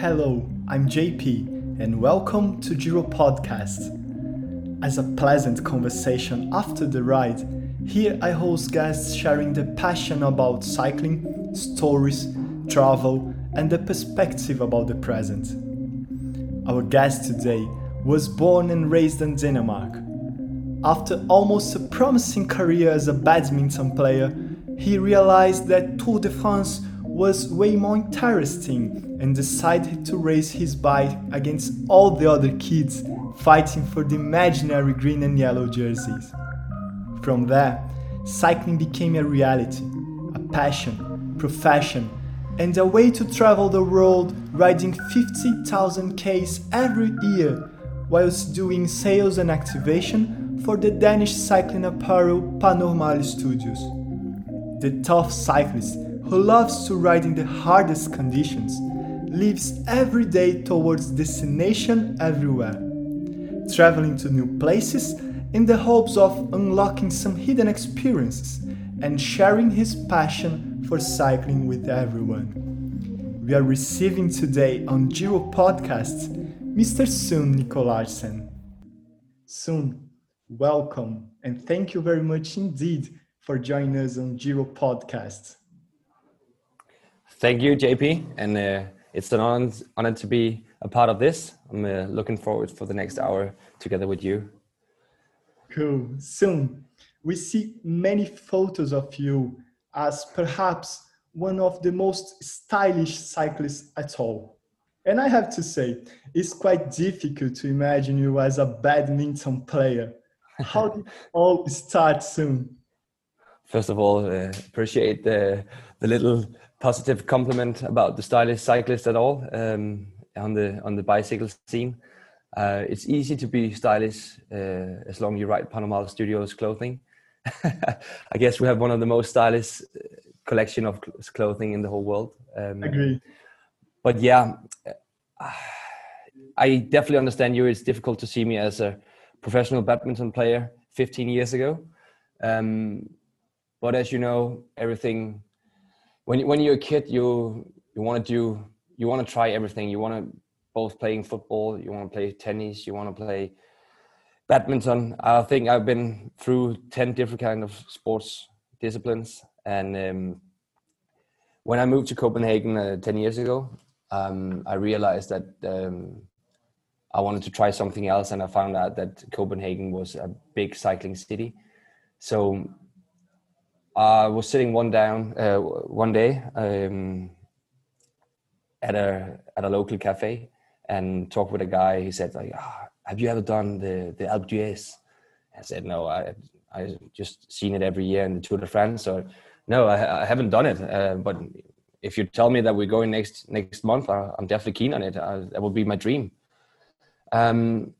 Hello, I'm JP, and welcome to Giro Podcast. As a pleasant conversation after the ride, here I host guests sharing their passion about cycling, stories, travel, and the perspective about the present. Our guest today was born and raised in Denmark. After almost a promising career as a badminton player, he realized that Tour de France was way more interesting and decided to race his bike against all the other kids fighting for the imaginary green and yellow jerseys. From there, cycling became a reality, a passion, profession, and a way to travel the world riding 50,000 Ks every year whilst doing sales and activation for the Danish cycling apparel Pas Normal Studios. The tough cyclist who loves to ride in the hardest conditions lives every day towards destination everywhere, traveling to new places in the hopes of unlocking some hidden experiences and sharing his passion for cycling with everyone. We are receiving today on Giro Podcasts Mr. Sune Nicolarsen. Sune, welcome and thank you very much indeed for joining us on Giro Podcast. Thank you, JP, and uh, it's an honor, honor to be a part of this. I'm uh, looking forward for the next hour together with you. Cool. Sune, we see many photos of you as perhaps one of the most stylish cyclists at all. And I have to say, it's quite difficult to imagine you as a badminton player. How did it all start Sune? First of all, uh, appreciate the, the little positive compliment about the stylish cyclist at all um, on the on the bicycle scene. Uh, it's easy to be stylish uh, as long as you ride Pas Normal Studios clothing. I guess we have one of the most stylish uh, collection of clothing in the whole world. Um, Agree. But yeah, I definitely understand you. It's difficult to see me as a professional badminton player 15 years ago. Um, but as you know, everything when when you're a kid, you you want to do you want to try everything. You want to both playing football, you want to play tennis, you want to play badminton. I think I've been through ten different kind of sports disciplines, and um, when I moved to Copenhagen uh, ten years ago, um, I realized that um, I wanted to try something else, and I found out that Copenhagen was a big cycling city. So I was sitting one down uh, one day um, at a at a local cafe and talked with a guy. He said like, oh, "Have you ever done the the Alpe d'Huez?" I said, "No, I I just seen it every year in the Tour de France." So no, I, I haven't done it. Uh, but if you tell me that we're going next next month, I, am definitely keen on it. I, that would be my dream. Um,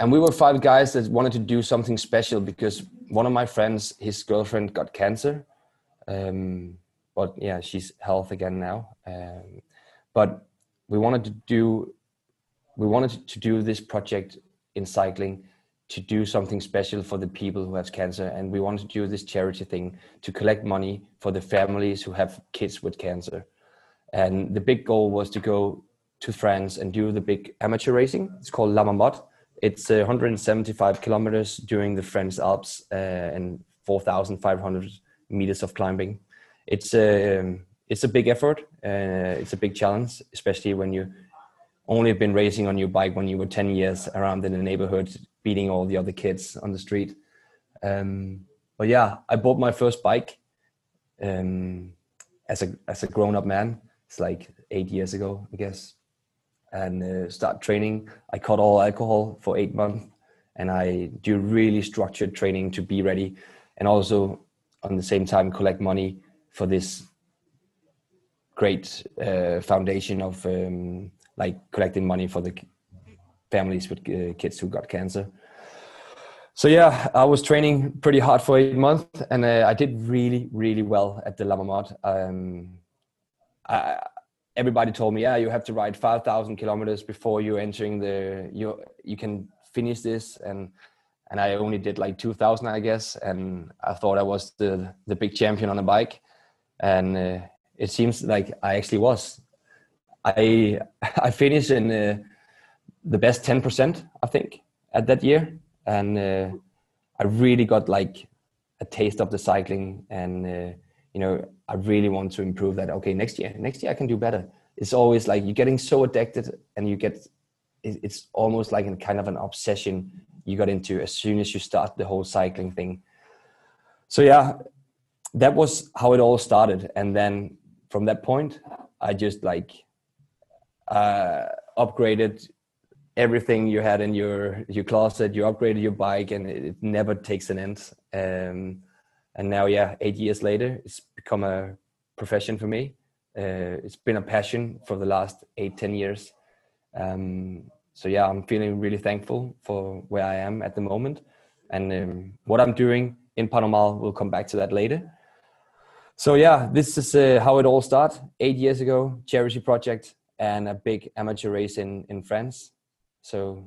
and we were five guys that wanted to do something special because one of my friends, his girlfriend got cancer. Um, but yeah, she's health again now. Um, but we wanted to do, we wanted to do this project in cycling to do something special for the people who have cancer and we wanted to do this charity thing to collect money for the families who have kids with cancer and the big goal was to go to france and do the big amateur racing it's called la marmotte it's uh, 175 kilometers during the French Alps uh, and 4,500 meters of climbing. It's a um, it's a big effort. Uh, it's a big challenge, especially when you only have been racing on your bike when you were 10 years around in the neighborhood, beating all the other kids on the street. Um, but yeah, I bought my first bike um, as a as a grown up man. It's like eight years ago, I guess and uh, start training. I cut all alcohol for eight months, and I do really structured training to be ready, and also on the same time collect money for this great uh, foundation of um, like collecting money for the families with uh, kids who got cancer. So yeah, I was training pretty hard for eight months, and uh, I did really, really well at the La Marmotte. Um, I, everybody told me, yeah, you have to ride 5,000 kilometers before you're entering the, you, you can finish this. And, and I only did like 2000, I guess. And I thought I was the, the big champion on a bike. And uh, it seems like I actually was. I I finished in uh, the best ten percent, I think, at that year, and uh, I really got like a taste of the cycling, and uh, you know, I really want to improve that. Okay, next year, next year I can do better. It's always like you're getting so addicted, and you get it's almost like a kind of an obsession you got into as soon as you start the whole cycling thing. So yeah, that was how it all started, and then from that point, I just like uh, upgraded everything you had in your your closet. You upgraded your bike, and it, never takes an end. Um, and now, yeah, eight years later, it's become a profession for me. Uh, it's been a passion for the last eight, ten years. Um, so yeah, I'm feeling really thankful for where I am at the moment, and um, what I'm doing in Pas Normal We'll come back to that later. So yeah, this is uh, how it all started. Eight years ago, charity project and a big amateur race in in France. So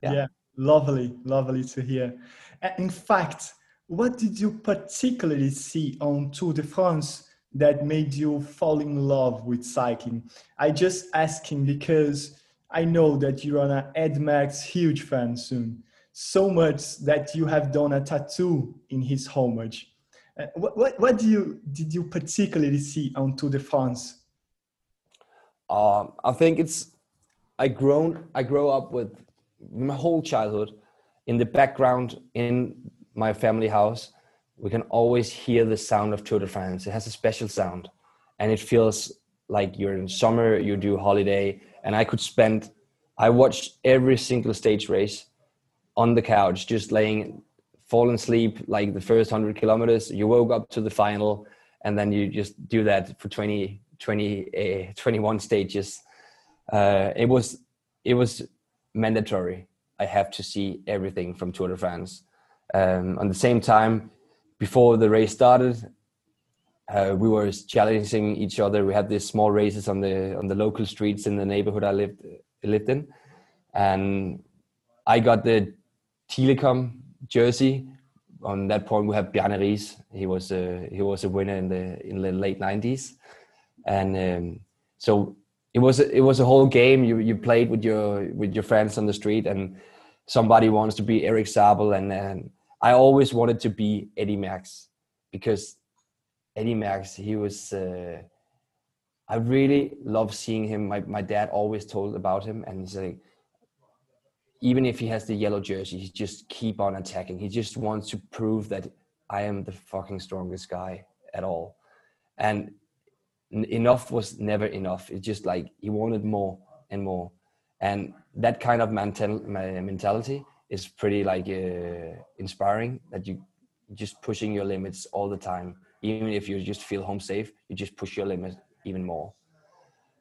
yeah, yeah lovely, lovely to hear. In fact, what did you particularly see on Tour de France that made you fall in love with cycling? I just asking because I know that you're an Eddy Merckx huge fan Sune, so much that you have done a tattoo in his homage. Uh, what, what, what do you did you particularly see on Tour de France? Um, I think it's I grown I grow up with my whole childhood in the background in my family house. We can always hear the sound of Tour de France. It has a special sound, and it feels like you're in summer. You do holiday and I could spend. I watched every single stage race on the couch, just laying, falling asleep like the first hundred kilometers. You woke up to the final, and then you just do that for 20, 20 uh, 21 stages. Uh, it was it was mandatory. I have to see everything from Tour de France. Um, at the same time, before the race started, uh, we were challenging each other. We had these small races on the on the local streets in the neighborhood I lived lived in, and I got the Telekom jersey. On that point, we have Bjarne Riis. He was a he was a winner in the in the late nineties, and um, so it was a, it was a whole game. You you played with your with your friends on the street, and somebody wants to be Erik Zabel, and, and I always wanted to be Eddy Merckx because Eddy Merckx, he was. Uh, I really love seeing him. My my dad always told about him, and he's like, even if he has the yellow jersey, he just keep on attacking. He just wants to prove that I am the fucking strongest guy at all, and enough was never enough. It's just like he wanted more and more, and that kind of mental mentality is pretty like uh, inspiring. That you just pushing your limits all the time. Even if you just feel home safe you just push your limit even more.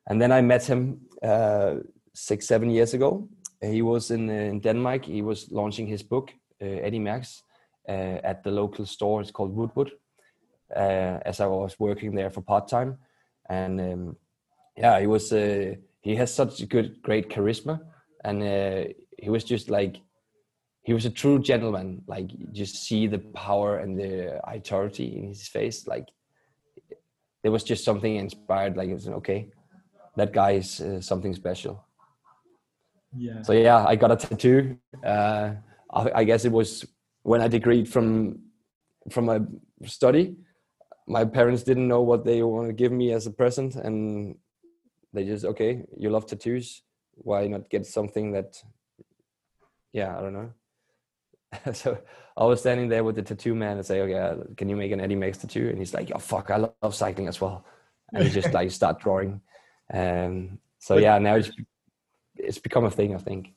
And then i met him uh, six seven years ago. He was in, in denmark. He was launching his book uh, eddy merckx uh, at the local store. It's called woodwood uh, as i was working there for part-time. And um, yeah he was uh, he has such a good great charisma. And he was just like he was a true gentleman. Like just see the power and the authority in his face. Like there was just something inspired. Like it's okay, that guy is uh, something special. Yeah. So yeah, I got a tattoo. Uh, I, I guess it was when I degreed from from my study. My parents didn't know what they want to give me as a present, and they just okay, you love tattoos. Why not get something that? Yeah, I don't know so I was standing there with the tattoo man and say, "Okay, can you make an Eddy Merckx tattoo?" And he's like, "Oh fuck, I love cycling as well." And he just like start drawing. Um, so yeah, now it's it's become a thing, I think.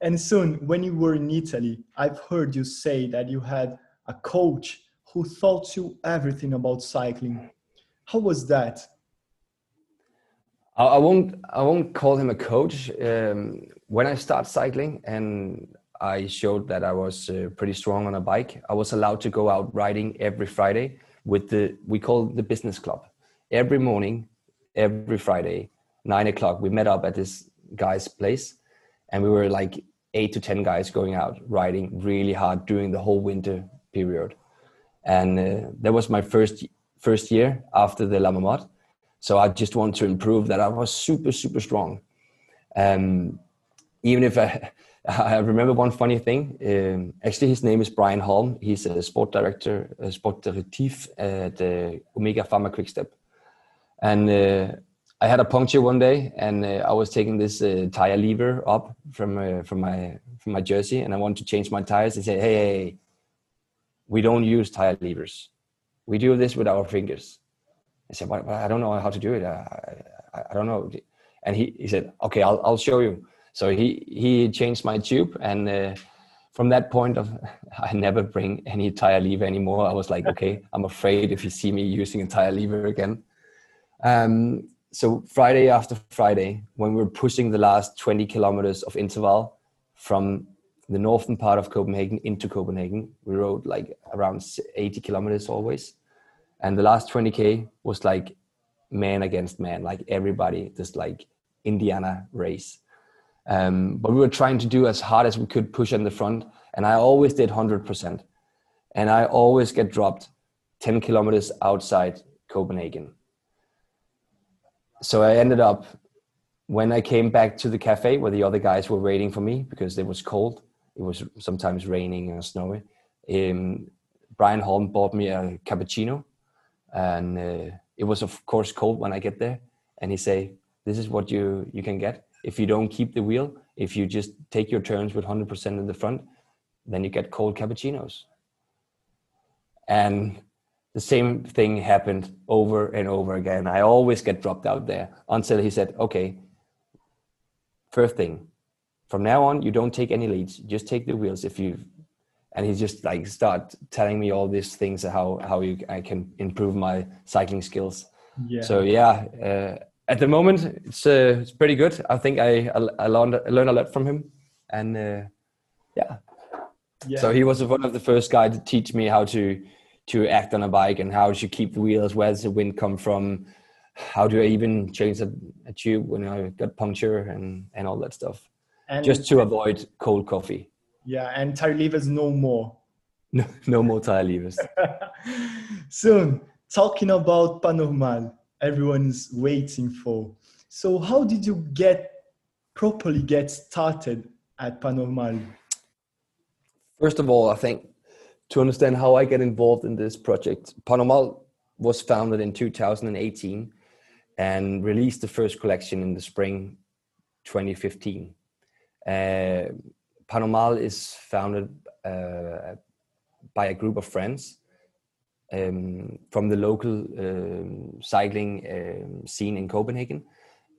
And Sune, when you were in Italy, I've heard you say that you had a coach who taught you everything about cycling. How was that? I won't. I won't call him a coach. Um, when I start cycling, and I showed that I was uh, pretty strong on a bike. I was allowed to go out riding every Friday with the we call the business club. Every morning, every Friday, nine o'clock, we met up at this guy's place, and we were like eight to ten guys going out riding really hard during the whole winter period. And uh, that was my first first year after the La Marmotte. So I just want to improve that. I was super, super strong. Um, even if I, I remember one funny thing. Um, actually, his name is Brian Holm. He's a sport director, a sport directive at uh, Omega Pharma Quickstep. And uh, I had a puncture one day, and uh, I was taking this uh, tire lever up from uh, from my from my jersey, and I wanted to change my tires. They said, "Hey, hey, we don't use tire levers. We do this with our fingers." I said, "But, I don't know how to do it. I, I, I don't know." And he, he said, "Okay, I'll I'll show you." So he he changed my tube, and uh, from that point of, I never bring any tire lever anymore. I was like, okay, I'm afraid if you see me using a tire lever again. Um, so Friday after Friday, when we were pushing the last 20 kilometers of interval from the northern part of Copenhagen into Copenhagen, we rode like around 80 kilometers always. And the last 20K was like man against man, like everybody, just like Indiana race. Um, but we were trying to do as hard as we could push in the front. And I always did 100%. And I always get dropped 10 kilometers outside Copenhagen so I ended up when I came back to the cafe where the other guys were waiting for me because it was cold. It was sometimes raining and snowy. Um, Brian Holm bought me a cappuccino, and uh, it was of course cold when I get there. And he say, "This is what you you can get if you don't keep the wheel. If you just take your turns with 100% in the front, then you get cold cappuccinos." And the same thing happened over and over again. I always get dropped out there until he said, okay, first thing, from now on, you don't take any leads, just take the wheels if you, and he just like start telling me all these things, how, how you, I can improve my cycling skills. Yeah. So yeah, uh, at the moment it's, uh, it's pretty good. I think I, I learned, I learned a lot from him. And uh, yeah. yeah. So he was one of the first guys to teach me how to, to act on a bike and how to keep the wheels. Where does the wind come from? How do i even change a, a tube when i got puncture and and all that stuff? And just to avoid cold coffee. Yeah and tire levers no more. No, no more tire levers. Sune talking about Pas Normal everyone's waiting for so how did you get properly get started at Pas Normal first of all i think to understand how I get involved in this project. Pas Normal was founded in 2018 and released the first collection in the spring 2015. Uh, Pas Normal is founded uh, by a group of friends um, from the local um, cycling um, scene in Copenhagen.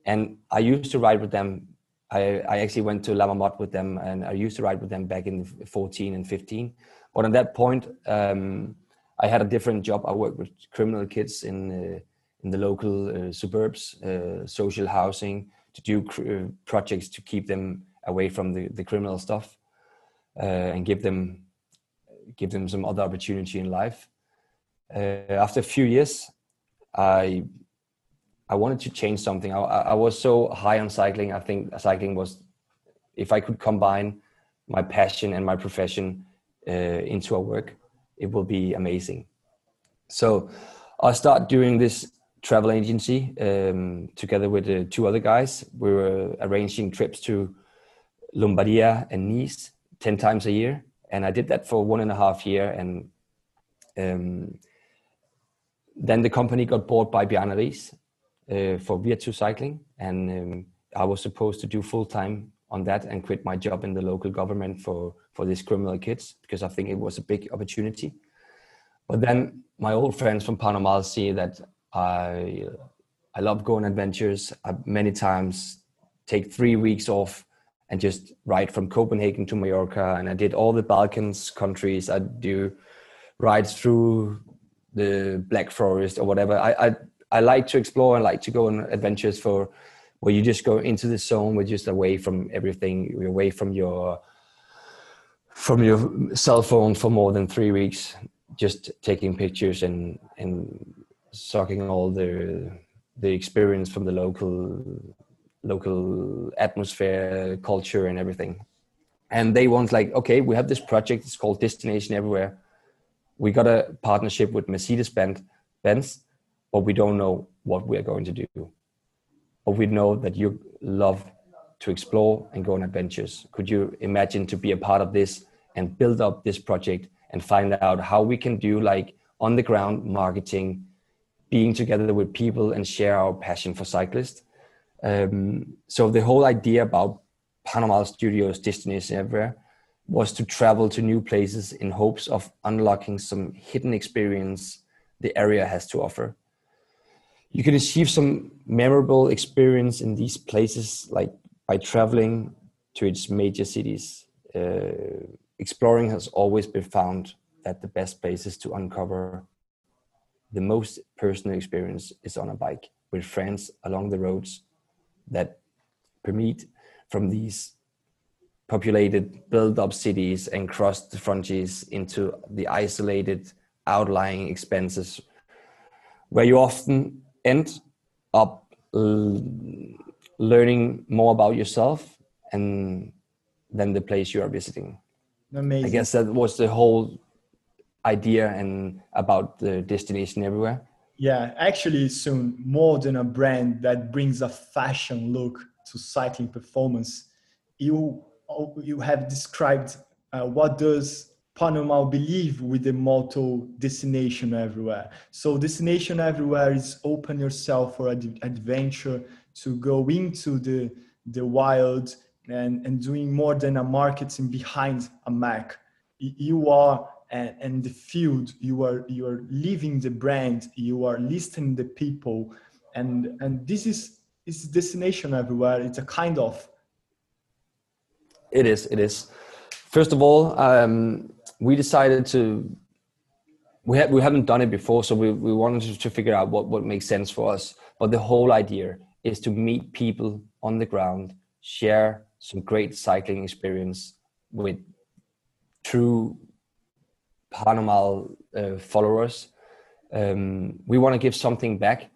And I used to ride with them. I, I actually went to La Marmotte with them and I used to ride with them back in 14 and 15 but at that point, um, I had a different job. I worked with criminal kids in uh, in the local uh, suburbs, uh, social housing, to do cr- uh, projects to keep them away from the, the criminal stuff uh, and give them give them some other opportunity in life. Uh, after a few years, I I wanted to change something. I, I was so high on cycling. I think cycling was, if I could combine my passion and my profession, uh, into our work, it will be amazing. So I start doing this travel agency um, together with uh, two other guys. We were arranging trips to Lombardia and Nice 10 times a year. And I did that for one and a half year. And um, then the company got bought by Bjarne uh, for Virtu Cycling. And um, I was supposed to do full time on that and quit my job in the local government for for these criminal kids because I think it was a big opportunity. But then my old friends from Pas Normal see that I I love going adventures. I many times take three weeks off and just ride from Copenhagen to Mallorca, and I did all the Balkans countries. I do rides through the Black Forest or whatever. I, I I like to explore and like to go on adventures for where you just go into the zone, we're just away from everything, you're away from your from your cell phone for more than three weeks, just taking pictures and and sucking all the the experience from the local local atmosphere, culture, and everything. And they want like, okay, we have this project. It's called Destination Everywhere. We got a partnership with Mercedes Benz, but we don't know what we are going to do. But we know that you love to explore and go on adventures. Could you imagine to be a part of this and build up this project and find out how we can do like on the ground marketing, being together with people and share our passion for cyclists? Um, so the whole idea about Pas Normal Studios Destination Everywhere was to travel to new places in hopes of unlocking some hidden experience the area has to offer. You can achieve some memorable experience in these places, like by traveling to its major cities. Uh, exploring has always been found that the best places to uncover the most personal experience is on a bike with friends along the roads that permit from these populated build-up cities and cross the frontiers into the isolated outlying expenses where you often end up learning more about yourself and than the place you are visiting Amazing. i guess that was the whole idea and about the destination everywhere yeah actually Sune more than a brand that brings a fashion look to cycling performance you you have described uh, what does Pas Normal believe with the motto destination everywhere. So destination everywhere is open yourself for ad- adventure to go into the the wild and, and doing more than a marketing behind a Mac. You are and, the field, you are you are living the brand, you are listening the people, and and this is is destination everywhere. It's a kind of it is. It is. First of all, um, we decided to. We have we haven't done it before, so we we wanted to, to figure out what what makes sense for us. But the whole idea is to meet people on the ground, share some great cycling experience with true Pas Normal uh, followers. Um, we want to give something back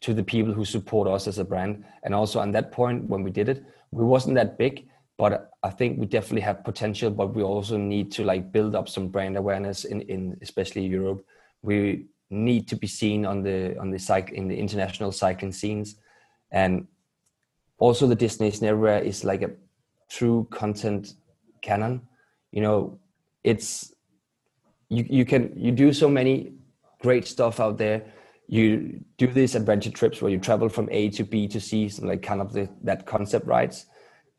to the people who support us as a brand. And also, on that point, when we did it, we wasn't that big, but I think we definitely have potential, but we also need to like build up some brand awareness in, in especially Europe. We need to be seen on the on the cycle in the international cycling scenes, and also the destination everywhere is like a true content canon. You know, it's you you can you do so many great stuff out there. You do these adventure trips where you travel from A to B to C, some like kind of the, that concept rides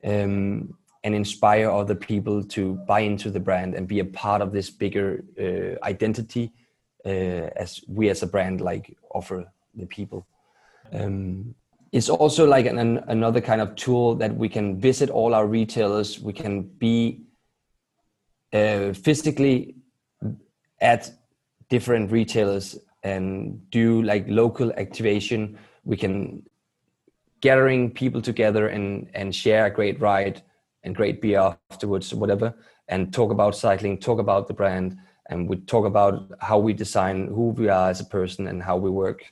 um, and inspire other people to buy into the brand and be a part of this bigger uh, identity uh, as we as a brand like offer the people. Um, it's also like an, an, another kind of tool that we can visit all our retailers. We can be uh, physically at different retailers and do like local activation. We can gathering people together and and share a great ride and great beer afterwards or whatever and talk about cycling talk about the brand and we talk about how we design who we are as a person and how we work.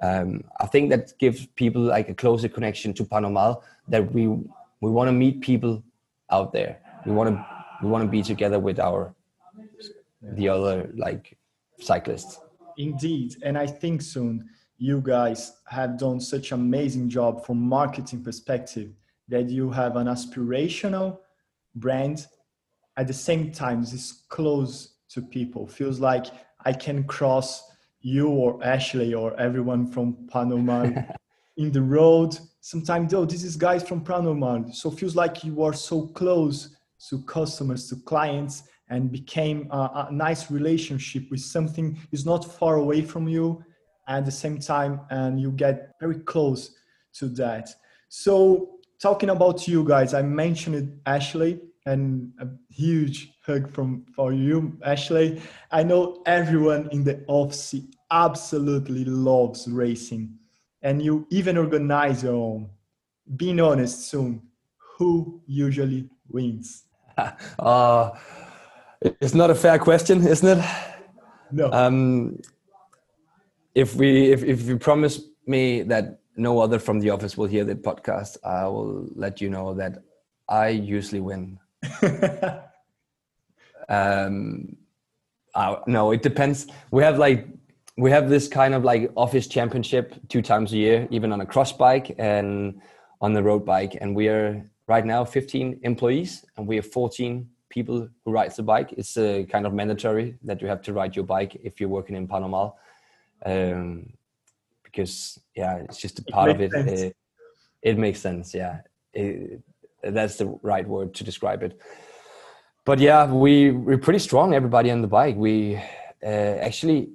Um, i think that gives people like a closer connection to Pas Normal that we we want to meet people out there. We want to we want to be together with our the other like cyclists. Indeed and i think Sune you guys have done such amazing job from marketing perspective that you have an aspirational brand. At the same time is close to people. Feels like i can cross you or ashley or everyone from Pas Normal in the road. Sometimes oh this is guys from Pas Normal so feels like you are so close to customers to clients and became a, a nice relationship with something is not far away from you at the same time and you get very close to that. So talking about you guys i mentioned ashley and a huge hug from for you ashley. I know everyone in the office absolutely loves racing and you even organize your own. Being honest Sune who usually wins? Uh, it's not a fair question isn't it? No. Um, if we if, if you promise me that no other from the office will hear the podcast, I will let you know that I usually win. um, uh, no, it depends. We have like we have this kind of like office championship two times a year, even on a cross bike and on the road bike. And we are right now 15 employees, and we have 14 people who rides the bike. It's a kind of mandatory that you have to ride your bike if you're working in Pas Normal, um, because yeah, it's just a part it of it. it. It makes sense. Yeah, it, that's the right word to describe it. But yeah, we we're pretty strong. Everybody on the bike. We uh, actually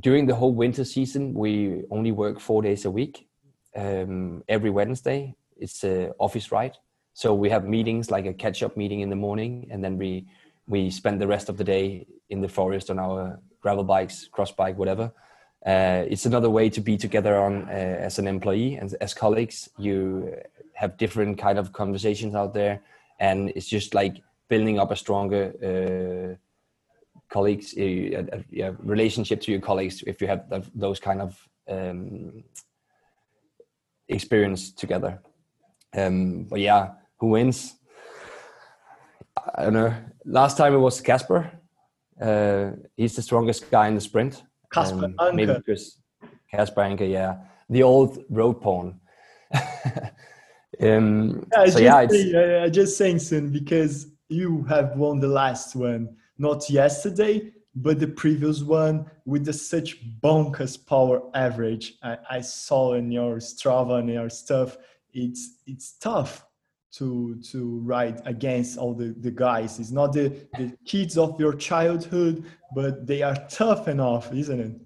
during the whole winter season we only work four days a week. Um, every Wednesday it's a office ride so we have meetings like a catch-up meeting in the morning, and then we we spend the rest of the day in the forest on our gravel bikes, cross bike, whatever. Uh, it's another way to be together on uh, as an employee and as colleagues. You have different kind of conversations out there, and it's just like building up a stronger uh, colleagues uh, relationship to your colleagues if you have those kind of um, experience together. Um, but yeah, who wins. I don't know. Last time it was Casper. Uh, he's the strongest guy in the sprint. Casper um, Anker. Maybe because Casper Anker, yeah, the old road pawn. um, yeah, so yeah, say, I just saying Sune because you have won the last one, not yesterday, but the previous one with the such bonkers power average. I, I saw in your Strava and your stuff. It's it's tough to to ride against all the, the guys. It's not the, the kids of your childhood, but they are tough enough, isn't it?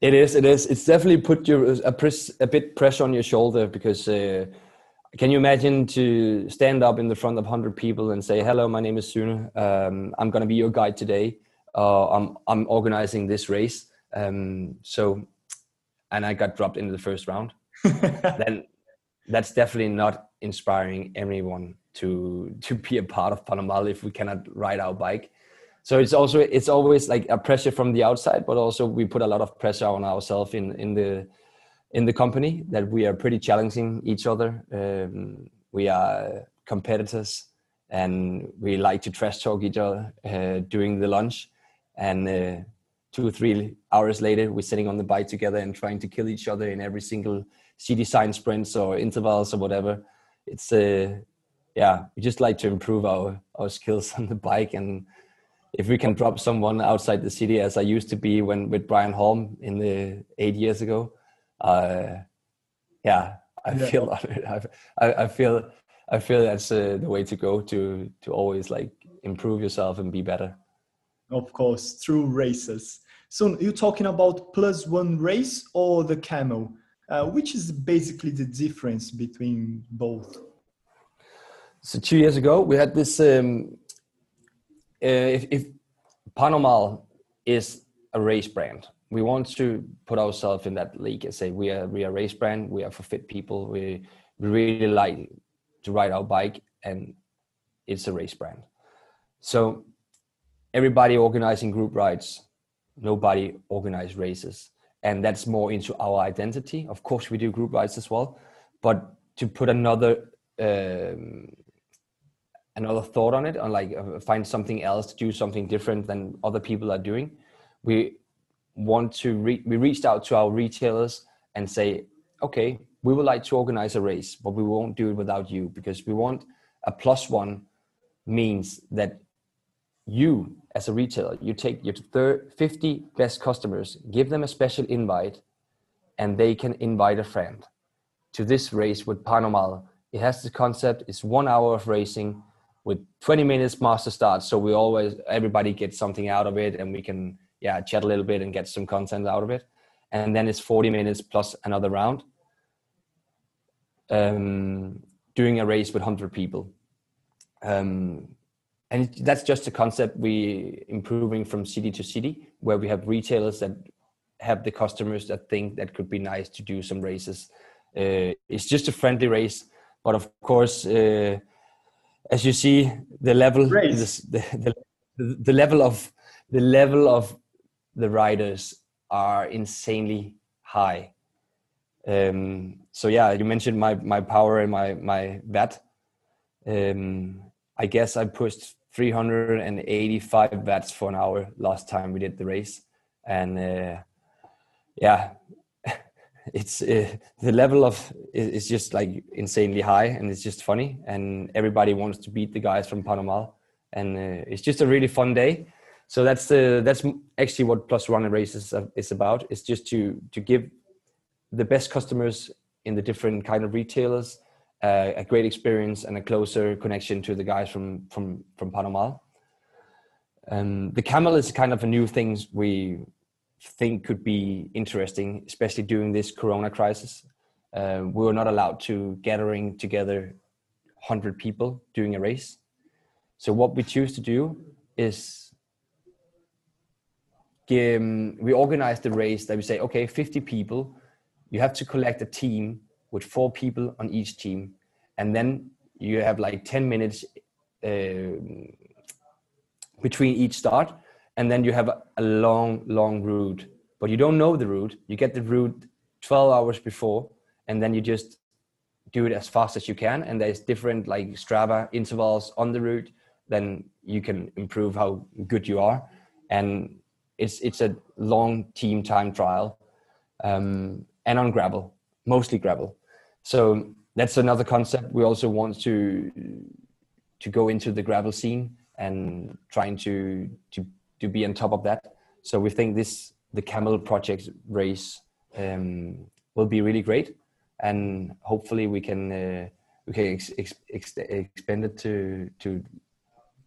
It is. It is. It's definitely put your a, press, a bit pressure on your shoulder because uh, can you imagine to stand up in the front of hundred people and say, "Hello, my name is Sune. Um, I'm going to be your guide today. Uh, I'm I'm organizing this race." Um, so, and I got dropped into the first round. then that's definitely not inspiring anyone to to be a part of Pas Normal if we cannot ride our bike. So it's also it's always like a pressure from the outside, but also we put a lot of pressure on ourselves in in the in the company that we are pretty challenging each other. Um, we are competitors, and we like to trash talk each other uh, during the lunch. And uh, two or three hours later, we're sitting on the bike together and trying to kill each other in every single city sign sprints or intervals or whatever it's a yeah we just like to improve our our skills on the bike and if we can drop someone outside the city as I used to be when with Brian Holm in the eight years ago, uh, yeah, I yeah. feel I, I feel I feel that's uh, the way to go to to always like improve yourself and be better. Of course, through races. So you're talking about plus one race or the camel? Uh, which is basically the difference between both? So two years ago, we had this. Um, uh, if, if Pas Normal is a race brand, we want to put ourselves in that league and say we are we are race brand. We are for fit people. We we really like to ride our bike, and it's a race brand. So everybody organizing group rides, nobody organize races and that's more into our identity. Of course, we do group rides as well, but to put another um, another thought on it, on like uh, find something else to do something different than other people are doing, we want to re- we reached out to our retailers and say, okay, we would like to organize a race, but we won't do it without you because we want a plus one means that you as a retailer you take your 50 best customers give them a special invite and they can invite a friend to this race with Pas Normal. It has the concept, it's one hour of racing with 20 minutes master start. So we always, everybody gets something out of it and we can, yeah, chat a little bit and get some content out of it. And then it's 40 minutes plus another round. Um, doing a race with 100 people. Um, and that's just a concept we improving from city to city where we have retailers that have the customers that think that could be nice to do some races. Uh, it's just a friendly race but of course uh, as you see the level the, the, the, the level of the level of the riders are insanely high. Um, so yeah you mentioned my my power and my my watt um, i guess i pushed 385 watts for an hour last time we did the race and uh, yeah, it's uh, the level of is just like insanely high, and it's just funny, and everybody wants to beat the guys from Pas Normal and uh, it's just a really fun day. So that's the that's actually what Plus Runner Races is about. It's just to to give the best customers in the different kind of retailers uh, a great experience and a closer connection to the guys from from from Pas Normal. Um, the camel is kind of a new thing we think could be interesting, especially during this Corona crisis. Uh, we were not allowed to gathering together 100 people during a race. So what we choose to do is give, we organize the race that we say, okay, 50 people, you have to collect a team with four people on each team, and then you have like 10 minutes uh, between each start, and then you have a, long, long route. But you don't know the route. You get the route 12 hours before, and then you just do it as fast as you can. And there's different like Strava intervals on the route. Then you can improve how good you are. And it's it's a long team time trial, um, and on gravel, mostly gravel. So that's another concept. We also want to to go into the gravel scene and trying to to to be on top of that. So we think this the Camel Project race um, will be really great, and hopefully we can uh, we can ex- ex- ex- expand it to to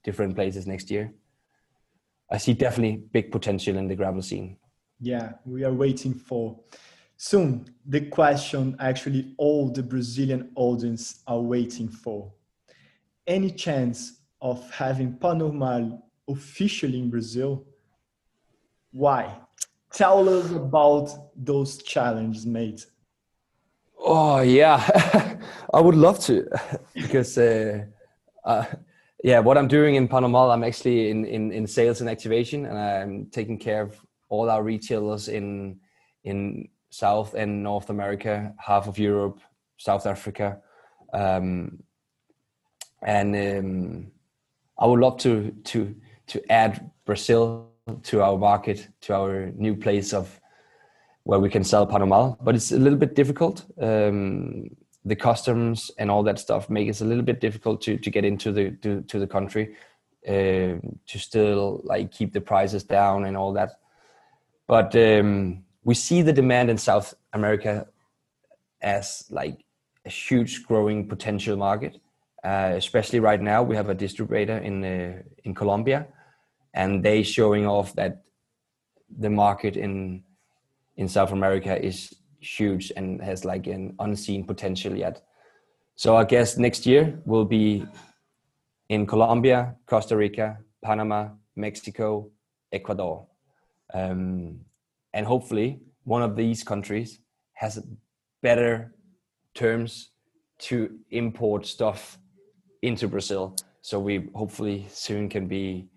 different places next year. I see definitely big potential in the gravel scene. Yeah, we are waiting for Sune the question actually all the Brazilian audience are waiting for. Any chance of having Pas Normal officially in Brazil? Why? Tell us about those challenges, mate. Oh yeah, I would love to, because uh, uh, yeah, what I'm doing in Pas Normal, I'm actually in, in in sales and activation, and I'm taking care of all our retailers in in South and North America, half of Europe, South Africa, um, and um, I would love to to to add Brazil to our market, to our new place of where we can sell Pas Normal, but it's a little bit difficult. Um, the customs and all that stuff make it a little bit difficult to to get into the to, to the country uh, to still like keep the prices down and all that. But um, we see the demand in South America as like a huge growing potential market. Uh, especially right now, we have a distributor in uh, in Colombia, and they showing off that the market in in South America is huge and has like an unseen potential yet. So I guess next year will be in Colombia, Costa Rica, Panama, Mexico, Ecuador. Um, and hopefully one of these countries has better terms to import stuff into Brazil. So we hopefully soon can be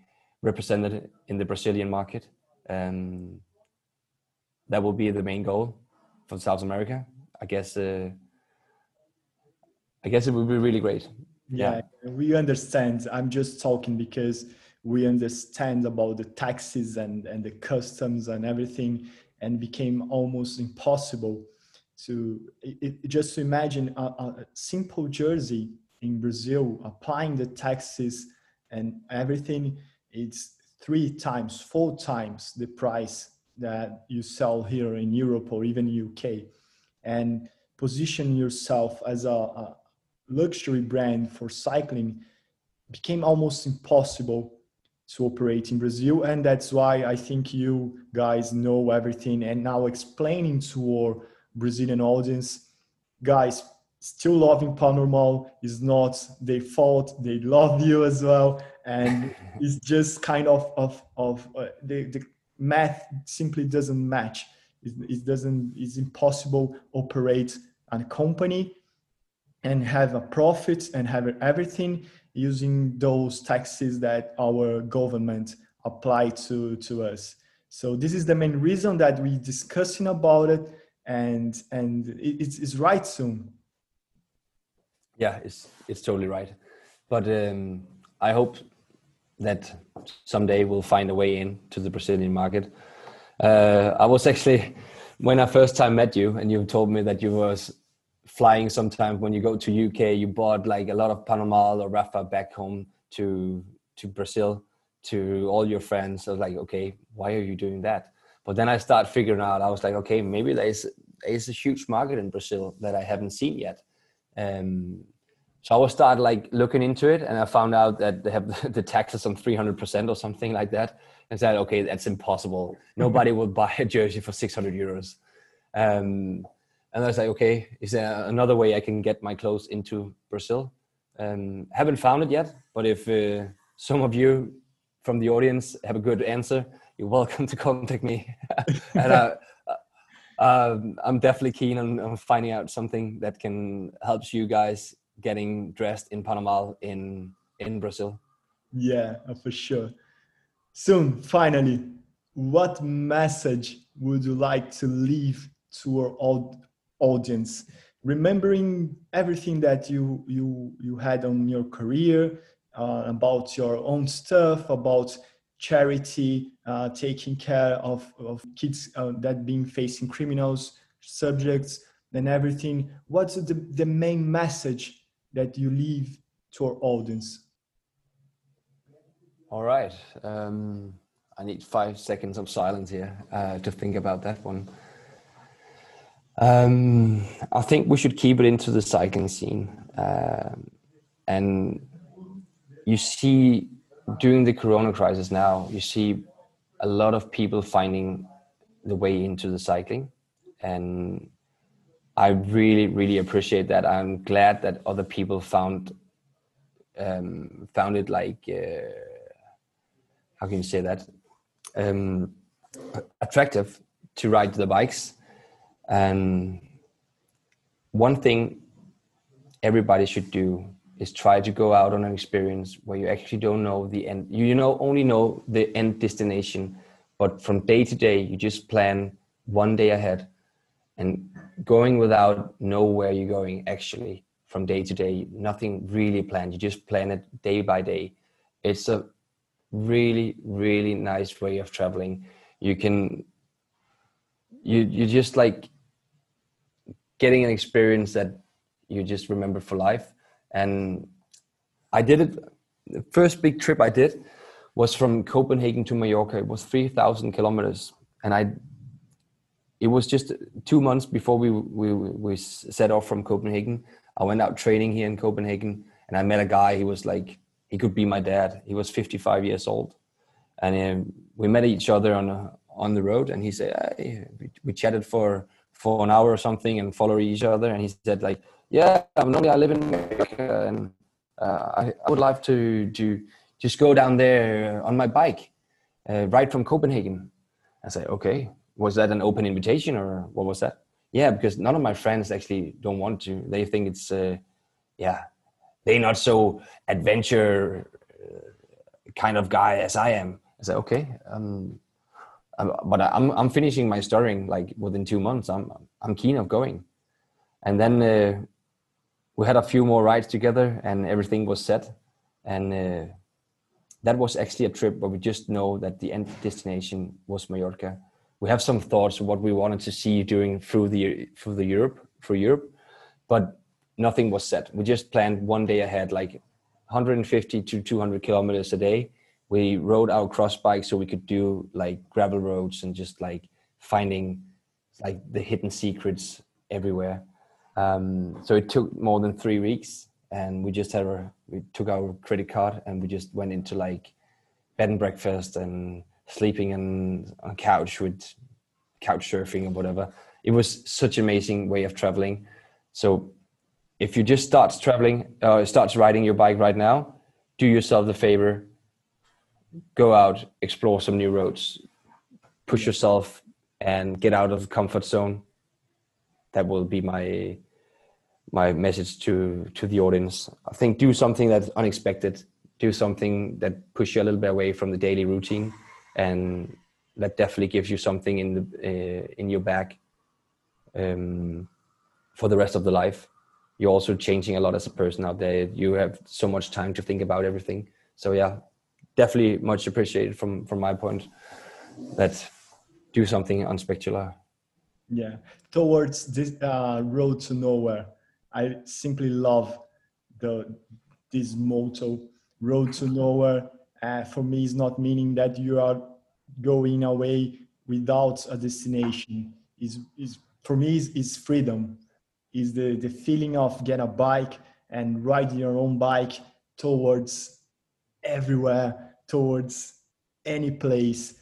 represented in the Brazilian market. and that will be the main goal for South America. I guess. Uh, I guess it would be really great. Yeah, yeah, we understand. I'm just talking because we understand about the taxes and, and the customs and everything and became almost impossible to it, just to imagine a, a, simple jersey in brazil applying the taxes and everything it's three times four times the price that you sell here in europe or even uk and position yourself as a, a luxury brand for cycling became almost impossible to operate in Brazil. And that's why I think you guys know everything. And now explaining to our Brazilian audience, guys, still loving Pas Normal is not their fault. They love you as well. And it's just kind of, of, of uh, the, the math simply doesn't match. It, it doesn't, it's impossible operate a company and have a profit and have everything using those taxes that our government apply to, to us. So this is the main reason that we're discussing about it and and it's, it's right Sune. Yeah, it's it's totally right. But um, I hope that someday we'll find a way in to the Brazilian market. Uh, I was actually when I first time met you, and you told me that you was flying sometimes when you go to UK, you bought like a lot of Pas Normal or Rapha back home to to Brazil to all your friends. I was like, okay, why are you doing that? But then I start figuring out. I was like, okay, maybe there's there's a huge market in Brazil that I haven't seen yet. Um, so I was start like looking into it, and I found out that they have the taxes on three hundred percent or something like that, and said, okay, that's impossible. Nobody will buy a jersey for six hundred euros. Um, and I was like, okay, is there another way I can get my clothes into Brazil? Um, haven't found it yet, but if uh, some of you from the audience have a good answer, you're welcome to contact me. and uh, uh, I'm definitely keen on, on, finding out something that can help you guys getting dressed in Pas Normal in in Brazil. Yeah, uh, for sure. Sune, finally, what message would you like to leave to our audience? Remembering everything that you you you had on your career, uh, about your own stuff, about charity, uh, taking care of, of kids uh, that being facing criminals, subjects, and everything. What's the, the main message that you leave to our audience? All right. Um, I need five seconds of silence here uh, to think about that one. Um, I think we should keep it into the cycling scene. Uh, and you see during the corona crisis now you see a lot of people finding the way into the cycling and i really really appreciate that i'm glad that other people found um, found it like uh, how can you say that um, attractive to ride the bikes and one thing everybody should do is try to go out on an experience where you actually don't know the end you know only know the end destination but from day to day you just plan one day ahead and going without know where you're going actually from day to day nothing really planned. You just plan it day by day. It's a really really nice way of traveling. You can you you just like getting an experience that you just remember for life and I did it. The first big trip I did was from Copenhagen to Mallorca. It was three thousand kilometers, and I. It was just two months before we we we set off from Copenhagen. I went out training here in Copenhagen, and I met a guy. He was like he could be my dad. He was fifty five years old, and um, we met each other on a, on the road. And he said hey, we chatted for for an hour or something and follow each other. And he said like yeah, I'm normally I live in America and uh, I, I, would like to to just go down there on my bike, uh, right from Copenhagen. I say, okay, was that an open invitation or what was that? Yeah, because none of my friends actually don't want to. They think it's, uh, yeah, they're not so adventure uh, kind of guy as I am. I say, okay, um, but I'm I'm finishing my storing like within two months. I'm I'm keen of going, and then uh, we had a few more rides together and everything was set and uh, that was actually a trip where we just know that the end destination was Mallorca. We have some thoughts what we wanted to see during through the through the Europe for Europe, but nothing was set. We just planned one day ahead, like 150 to 200 kilometers a day. We rode our cross bike so we could do like gravel roads and just like finding like the hidden secrets everywhere. Um, so it took more than three weeks, and we just had our we took our credit card and we just went into like bed and breakfast and sleeping in, on a couch with couch surfing or whatever. It was such an amazing way of traveling. So if you just start traveling, uh, start riding your bike right now, do yourself the favor, go out, explore some new roads, push yourself, and get out of the comfort zone. That will be my my message to to the audience. I think do something that's unexpected. Do something that push you a little bit away from the daily routine, and that definitely gives you something in the uh, in your bag um, for the rest of the life. You're also changing a lot as a person out there. You have so much time to think about everything. So yeah, definitely much appreciated from from my point. That do something unspectacular. Yeah, towards this uh, road to nowhere. I simply love the this motto, road to nowhere. Uh, for me, is not meaning that you are going away without a destination. Is is for me is, is freedom. Is the the feeling of get a bike and ride your own bike towards everywhere, towards any place.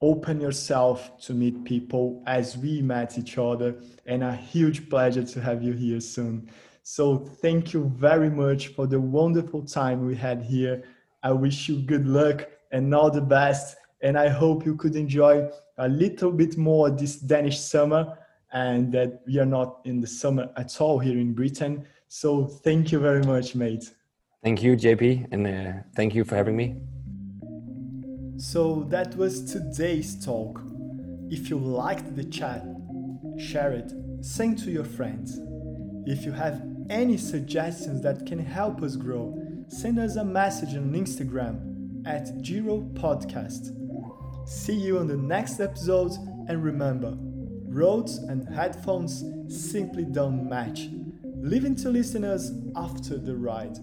Open yourself to meet people as we met each other and a huge pleasure to have you here Sune. So thank you very much for the wonderful time we had here. I wish you good luck and all the best and i hope you could enjoy a little bit more this danish summer and that we are not in the summer at all here in britain. So thank you very much mate thank you jp and uh, thank you for having me so that was today's talk. If you liked the chat, share it, send to your friends. If you have any suggestions that can help us grow, send us a message on Instagram at Giro Podcast. See you on the next episode and remember, roads and headphones simply don't match. Leaving to listeners after the ride.